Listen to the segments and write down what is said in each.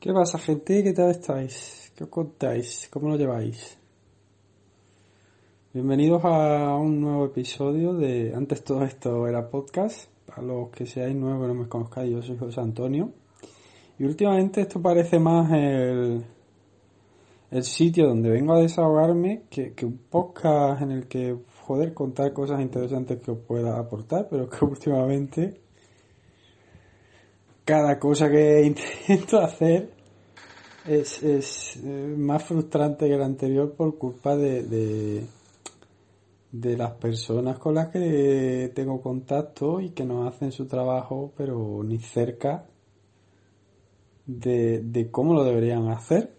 ¿Qué pasa, gente? ¿Qué tal estáis? ¿Qué os contáis? ¿Cómo lo lleváis? Bienvenidos a un nuevo episodio de Antes todo esto era podcast. Para los que seáis nuevos y no me conozcáis, yo soy José Antonio. Y últimamente esto parece más el, el sitio donde vengo a desahogarme que, que un podcast en el que, joder, contar cosas interesantes que os pueda aportar, pero que últimamente cada cosa que intento hacer es, es eh, más frustrante que la anterior por culpa de, de, las personas con las que tengo contacto y que no hacen su trabajo, pero ni cerca de, de cómo lo deberían hacer.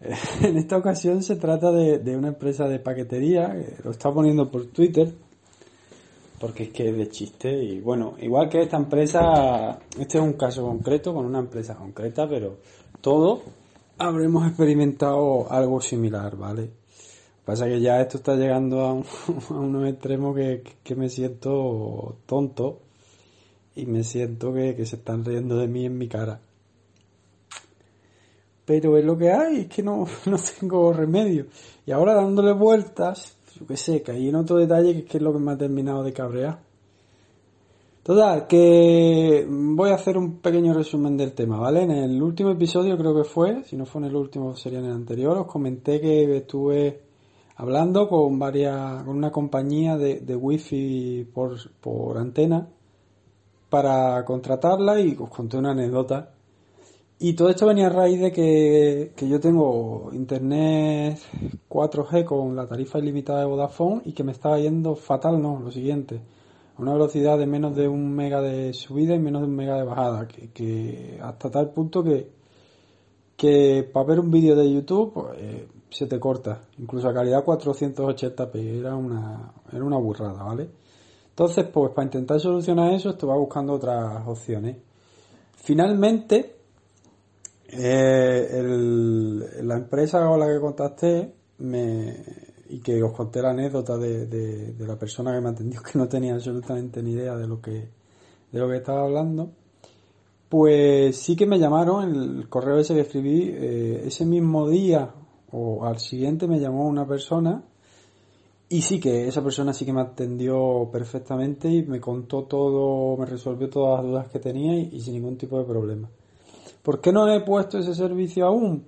En esta ocasión se trata de, de una empresa de paquetería, lo está poniendo por Twitter, porque es que es de chiste y bueno, igual que esta empresa, este es un caso concreto con una empresa concreta, pero todo habremos experimentado algo similar, ¿vale? Pasa que ya esto está llegando a, un, a unos extremos que, que, me siento tonto y me siento que, que se están riendo de mí en mi cara. Pero es lo que hay, es que no, no tengo remedio. Y ahora dándole vueltas, yo qué sé, caí en otro detalle que es lo que me ha terminado de cabrear. Total, que voy a hacer un pequeño resumen del tema, ¿vale? En el último episodio creo que fue, si no fue en el último sería en el anterior, os comenté que estuve hablando con varias, con una compañía de, de wifi por, por antena para contratarla y os conté una anécdota y todo esto venía a raíz de que, que, yo tengo internet 4G con la tarifa ilimitada de Vodafone y que me estaba yendo fatal, no, lo siguiente, a una velocidad de menos de un mega de subida y menos de un mega de bajada, que, que hasta tal punto que, que para ver un vídeo de YouTube pues, eh, se te corta, incluso a calidad 480p, era una, era una burrada, ¿vale? Entonces, pues para intentar solucionar eso, estuve buscando otras opciones. Finalmente, eh, el, la empresa con la que contacté me, y que os conté la anécdota de, la persona que me atendió que no tenía absolutamente ni idea de lo que de lo que estaba hablando pues sí que me llamaron el correo ese que escribí eh, ese mismo día o al siguiente me llamó una persona y sí que esa persona sí que me atendió perfectamente y me contó todo me resolvió todas las dudas que tenía y sin ningún tipo de problema ¿Por qué no he puesto ese servicio aún?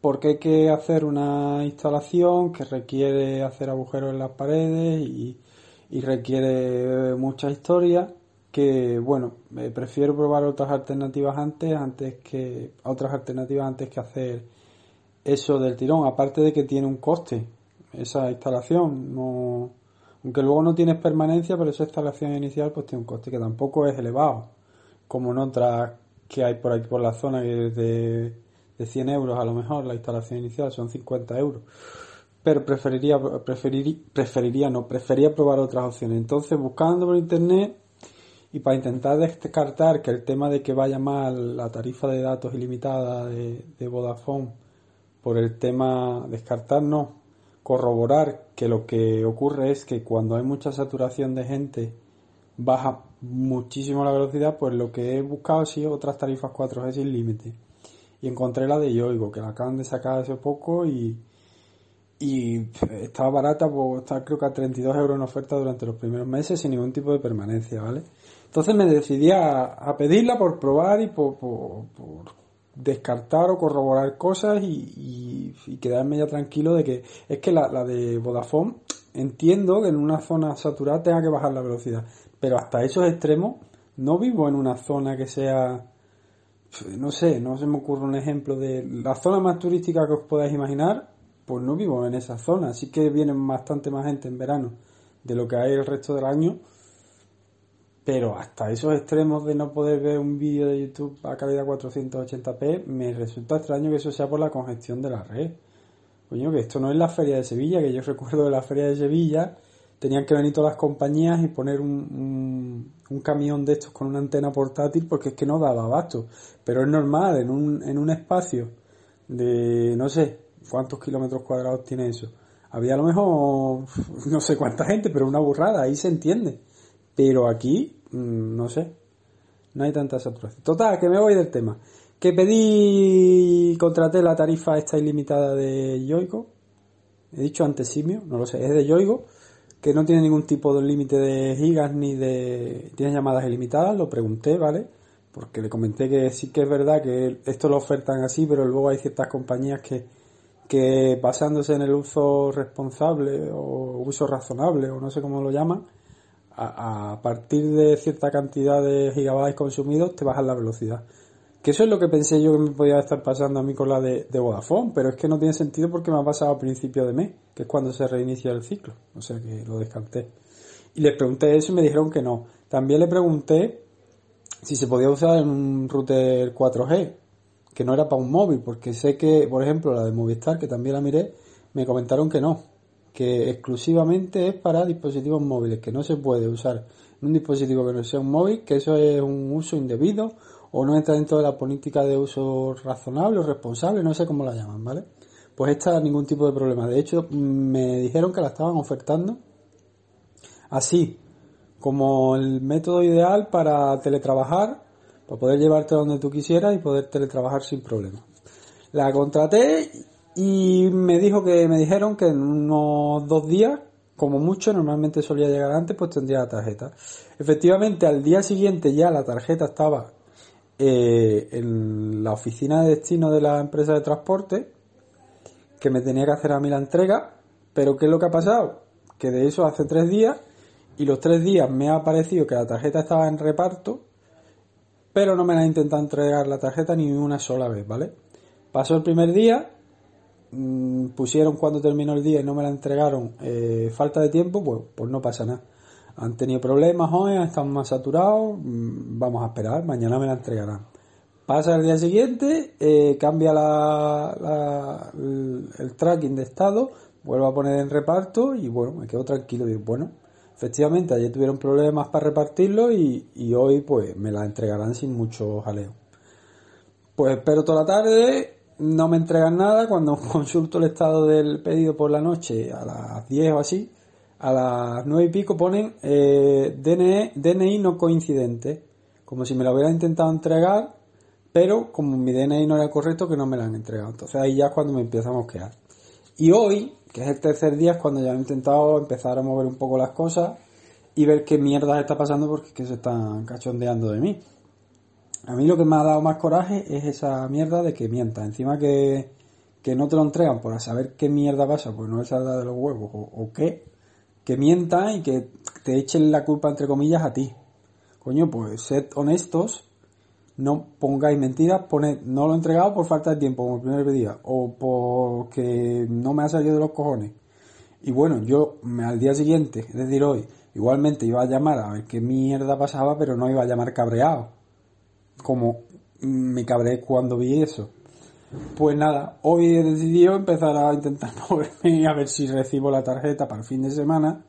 Porque hay que hacer una instalación que requiere hacer agujeros en las paredes y, y requiere mucha historia que bueno prefiero probar otras alternativas antes antes que otras alternativas antes que hacer eso del tirón aparte de que tiene un coste esa instalación no aunque luego no tienes permanencia pero esa instalación inicial pues tiene un coste que tampoco es elevado como en otras que hay por aquí por la zona que de, de 100 euros a lo mejor la instalación inicial son 50 euros. Pero preferiría preferiría, preferiría no prefería probar otras opciones. Entonces buscando por internet y para intentar descartar que el tema de que vaya mal la tarifa de datos ilimitada de, de Vodafone por el tema descartar no. Corroborar que lo que ocurre es que cuando hay mucha saturación de gente baja muchísimo la velocidad, pues lo que he buscado ha sido otras tarifas 4G sin límite. Y encontré la de Yoigo, que la acaban de sacar hace poco y, y estaba barata, pues está creo que a 32 euros en oferta durante los primeros meses sin ningún tipo de permanencia, ¿vale? Entonces me decidí a, a pedirla por probar y por, por, descartar o corroborar cosas y, y, y, quedarme ya tranquilo de que es que la, la de Vodafone entiendo que en una zona saturada tenga que bajar la velocidad pero hasta esos extremos no vivo en una zona que sea, no sé, no se me ocurre un ejemplo de la zona más turística que os podáis imaginar, pues no vivo en esa zona, así que vienen bastante más gente en verano de lo que hay el resto del año, Pero hasta esos extremos de no poder ver un vídeo de YouTube a calidad 480p, me resulta extraño que eso sea por la congestión de la red. Coño, que esto no es la feria de Sevilla, que yo recuerdo de la feria de Sevilla, tenían que venir todas las compañías y poner un, un, camión de estos con una antena portátil porque es que no daba abasto. Pero es normal, en un, en un espacio de no sé cuántos kilómetros cuadrados tiene eso. Había a lo mejor no sé cuánta gente, pero una burrada, ahí se entiende. Pero aquí, mm, no sé, no hay tanta saturación. Total, que me voy del tema. Que pedí, contraté la tarifa esta ilimitada de Yoigo. He dicho antes Simio, no lo sé, es de Yoigo, que no tiene ningún tipo de límite de gigas ni de... tiene llamadas ilimitadas, lo pregunté, ¿vale? Porque le comenté que sí que es verdad que esto lo ofertan así, pero luego hay ciertas compañías que, que basándose en el uso responsable o uso razonable, o no sé cómo lo llaman, a, partir de cierta cantidad de gigabytes consumidos te bajan la velocidad. Que eso es lo que pensé yo que me podía estar pasando a mí con la de, Vodafone, pero es que no tiene sentido porque me ha pasado a principio de mes, que es cuando se reinicia el ciclo. O sea que lo descarté. Y les pregunté eso y me dijeron que no. También le pregunté si se podía usar en un router 4G, que no era para un móvil, porque sé que, por ejemplo, la de Movistar, que también la miré, me comentaron que no, que exclusivamente es para dispositivos móviles, que no se puede usar en un dispositivo que no sea un móvil, que eso es un uso indebido o no entra dentro de la política de uso razonable o responsable, no sé cómo la llaman, ¿vale? Pues esta ningún tipo de problema. De hecho, me dijeron que la estaban ofertando así, como el método ideal para teletrabajar, para poder llevarte donde tú quisieras y poder teletrabajar sin problema. La contraté y me dijo que me dijeron que en unos dos días, como mucho, normalmente solía llegar antes, pues tendría la tarjeta. Efectivamente, al día siguiente ya la tarjeta estaba eh, en la oficina de destino de la empresa de transporte, que me tenía que hacer a mí la entrega, pero ¿qué es lo que ha pasado? Que de eso hace tres días y los tres días me ha parecido que la tarjeta estaba en reparto, pero no me la ha intentado entregar la tarjeta ni una sola vez, ¿vale? Pasó el primer día, Mm, pusieron cuando terminó el día y no me la entregaron eh, falta de tiempo, pues, pues no pasa nada. Han tenido problemas hoy, están más saturados, mm, vamos a esperar, mañana me la entregarán. Pasa el día siguiente, eh, cambia la, el, tracking de estado, vuelvo a poner en reparto y bueno, me quedo tranquilo. Digo, bueno, efectivamente ayer tuvieron problemas para repartirlo y, y hoy pues me la entregarán sin mucho jaleo. Pues espero toda la tarde, no me entregan nada, cuando consulto el estado del pedido por la noche a las 10 o así, a las 9 y pico ponen eh, DNI, DNI no coincidente, como si me lo hubieran intentado entregar, pero como mi DNI no era correcto, que no me lo han entregado. Entonces ahí ya es cuando me empiezo a mosquear. Y hoy, que es el tercer día, es cuando ya he intentado empezar a mover un poco las cosas y ver qué mierda está pasando porque es que se están cachondeando de mí. A mí lo que me ha dado más coraje es esa mierda de que mienta. Encima que, no te lo entregan por saber qué mierda pasa, pues no es la de los huevos, o, qué, que mientan y que te echen la culpa, entre comillas, a ti. Coño, pues sed honestos, no pongáis mentiras, poned, no lo he entregado por falta de tiempo, como el primer día, o porque no me ha salido de los cojones. Y bueno, yo al día siguiente, es decir, hoy, igualmente iba a llamar a ver qué mierda pasaba, pero no iba a llamar cabreado como me cabré cuando vi eso. Pues nada, hoy he decidido empezar a intentar moverme a ver si recibo la tarjeta para el fin de semana,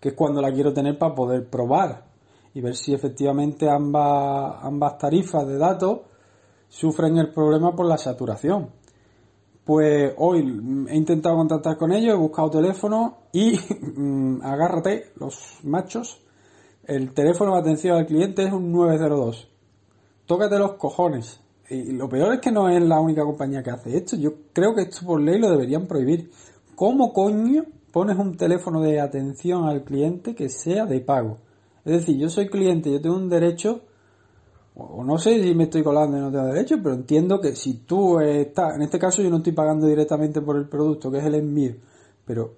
que es cuando la quiero tener para poder probar y ver si efectivamente ambas, ambas tarifas de datos sufren el problema por la saturación. Pues hoy he intentado contactar con ellos, he buscado teléfono y mm, agárrate, los machos, el teléfono de atención al cliente es un 902 tócate los cojones. Y lo peor es que no es la única compañía que hace esto. Yo creo que esto por ley lo deberían prohibir. ¿Cómo coño pones un teléfono de atención al cliente que sea de pago? Es decir, yo soy cliente, yo tengo un derecho, o no sé si me estoy colando y no tengo derecho, pero entiendo que si tú estás, en este caso yo no estoy pagando directamente por el producto, que es el envío, pero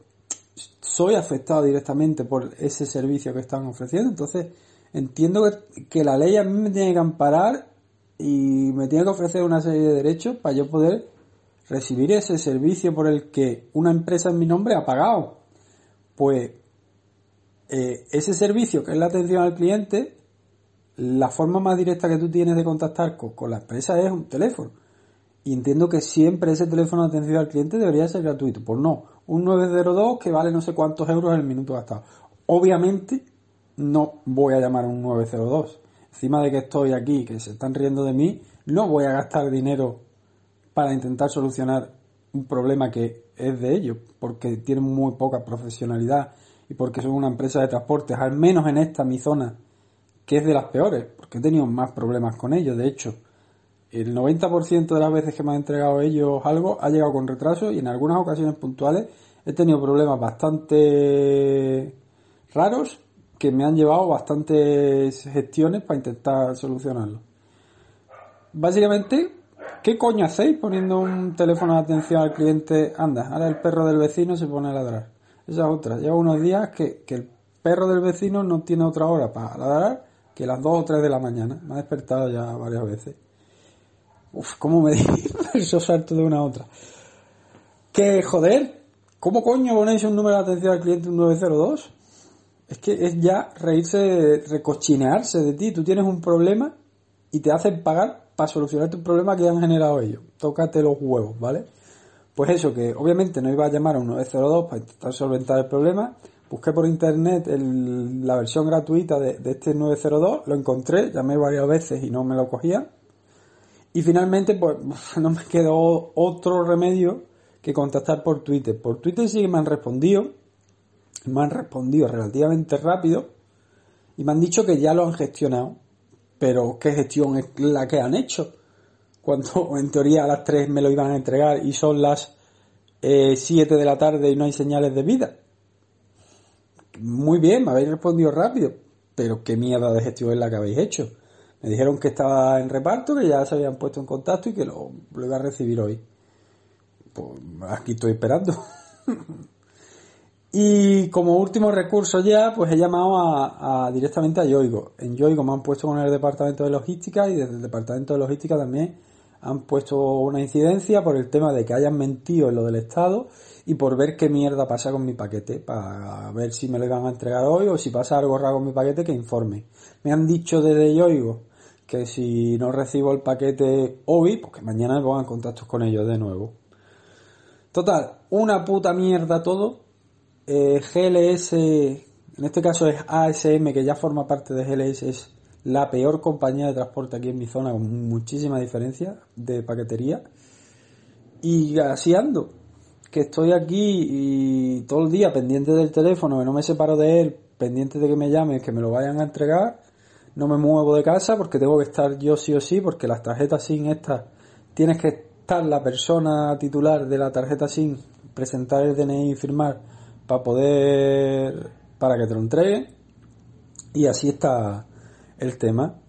soy afectado directamente por ese servicio que están ofreciendo, entonces entiendo que, la ley a mí me tiene que amparar y me tiene que ofrecer una serie de derechos para yo poder recibir ese servicio por el que una empresa en mi nombre ha pagado. Pues eh, ese servicio, que es la atención al cliente, la forma más directa que tú tienes de contactar con, con la empresa es un teléfono. Y entiendo que siempre ese teléfono de atención al cliente debería ser gratuito. Pues no, un 902 que vale no sé cuántos euros el minuto gastado. Obviamente no voy a llamar a un 902. Encima de que estoy aquí, que se están riendo de mí, no voy a gastar dinero para intentar solucionar un problema que es de ellos, porque tienen muy poca profesionalidad y porque son una empresa de transportes, al menos en esta mi zona, que es de las peores, porque he tenido más problemas con ellos. De hecho, el 90% de las veces que me han entregado ellos algo ha llegado con retraso y en algunas ocasiones puntuales he tenido problemas bastante raros que me han llevado bastantes gestiones para intentar solucionarlo. Básicamente, ¿qué coño hacéis poniendo un teléfono de atención al cliente? Anda, ahora el perro del vecino se pone a ladrar. Esa es otra. Lleva unos días que, que el perro del vecino no tiene otra hora para ladrar que las 2 o 3 de la mañana. Me ha despertado ya varias veces. Uf, ¿cómo me esos salto de una a otra? Que, joder, ¿cómo coño ponéis un número de atención al cliente un 902? Es que es ya reírse, recochinearse de ti. Tú tienes un problema y te hacen pagar para solucionar tu problema que han generado ellos. Tócate los huevos, ¿vale? Pues eso, que obviamente no iba a llamar a un 902 para intentar solventar el problema. Busqué por internet la versión gratuita de, de, este 902, lo encontré, llamé varias veces y no me lo cogían. Y finalmente, pues no me quedó otro remedio que contactar por Twitter. Por Twitter sí que me han respondido, me han respondido relativamente rápido y me han dicho que ya lo han gestionado. Pero ¿qué gestión es la que han hecho? Cuando en teoría a las 3 me lo iban a entregar y son las eh, 7 de la tarde y no hay señales de vida. Muy bien, me habéis respondido rápido, pero qué mierda de gestión es la que habéis hecho. Me dijeron que estaba en reparto, que ya se habían puesto en contacto y que lo, lo iba a recibir hoy. Pues aquí estoy esperando. y como último recurso ya, pues he llamado a, directamente a Yoigo. En Yoigo me han puesto con el departamento de logística y desde el departamento de logística también han puesto una incidencia por el tema de que hayan mentido en lo del Estado y por ver qué mierda pasa con mi paquete, para ver si me lo iban a entregar hoy o si pasa algo raro con mi paquete que informe. Me han dicho desde Yoigo que si no recibo el paquete hoy, pues que mañana me pongan en contacto con ellos de nuevo. Total, una puta mierda todo. Eh, GLS, en este caso es ASM, que ya forma parte de GLS, es la peor compañía de transporte aquí en mi zona, con muchísima diferencia de paquetería. Y así ando, que estoy aquí y todo el día pendiente del teléfono, que no me separo de él, pendiente de que me llamen, que me lo vayan a entregar. No me muevo de casa porque tengo que estar yo sí o sí, porque las tarjetas SIM estas tienes que estar la persona titular de la tarjeta SIM, presentar el DNI y firmar para poder, para que te lo entreguen. Y así está el tema.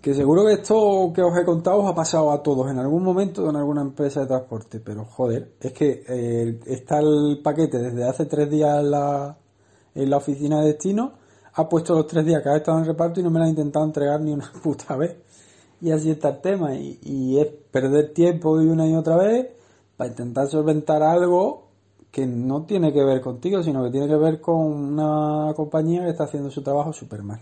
Que seguro que esto que os he contado os ha pasado a todos en algún momento en alguna empresa de transporte, pero joder, es que eh, está el paquete desde hace tres días en la, en la oficina de destino, ha puesto los tres días que ha estado en reparto y no me la ha intentado entregar ni una puta vez. Y así está el tema, y, y es perder tiempo y una y otra vez para intentar solventar algo que no tiene que ver contigo, sino que tiene que ver con una compañía que está haciendo su trabajo súper mal.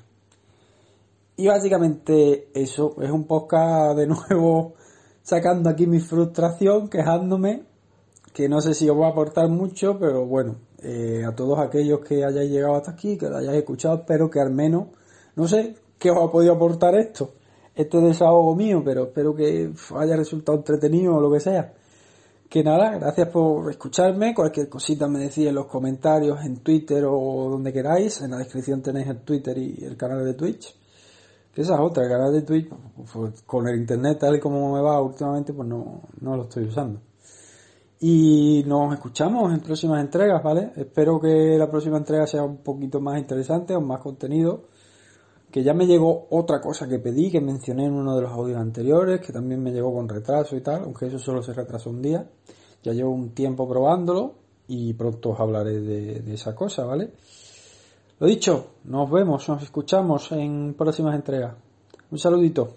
Y básicamente eso es un podcast de nuevo sacando aquí mi frustración, quejándome, que no sé si os va a aportar mucho, pero bueno, eh, a todos aquellos que hayáis llegado hasta aquí, que lo hayáis escuchado, espero que al menos, no sé qué os ha podido aportar esto, este desahogo mío, pero espero que haya resultado entretenido o lo que sea. Que nada, gracias por escucharme, cualquier cosita me decís en los comentarios, en Twitter o donde queráis, en la descripción tenéis el Twitter y el canal de Twitch. Que esa es otra, el canal de Twitch, pues, con el internet tal y como me va últimamente, pues no, no lo estoy usando. Y nos escuchamos en próximas entregas, ¿vale? Espero que la próxima entrega sea un poquito más interesante, o más contenido. Que ya me llegó otra cosa que pedí, que mencioné en uno de los audios anteriores, que también me llegó con retraso y tal, aunque eso solo se retrasó un día. Ya llevo un tiempo probándolo y pronto os hablaré de, de esa cosa, ¿vale? Lo dicho, nos vemos, nos escuchamos en próximas entregas. Un saludito.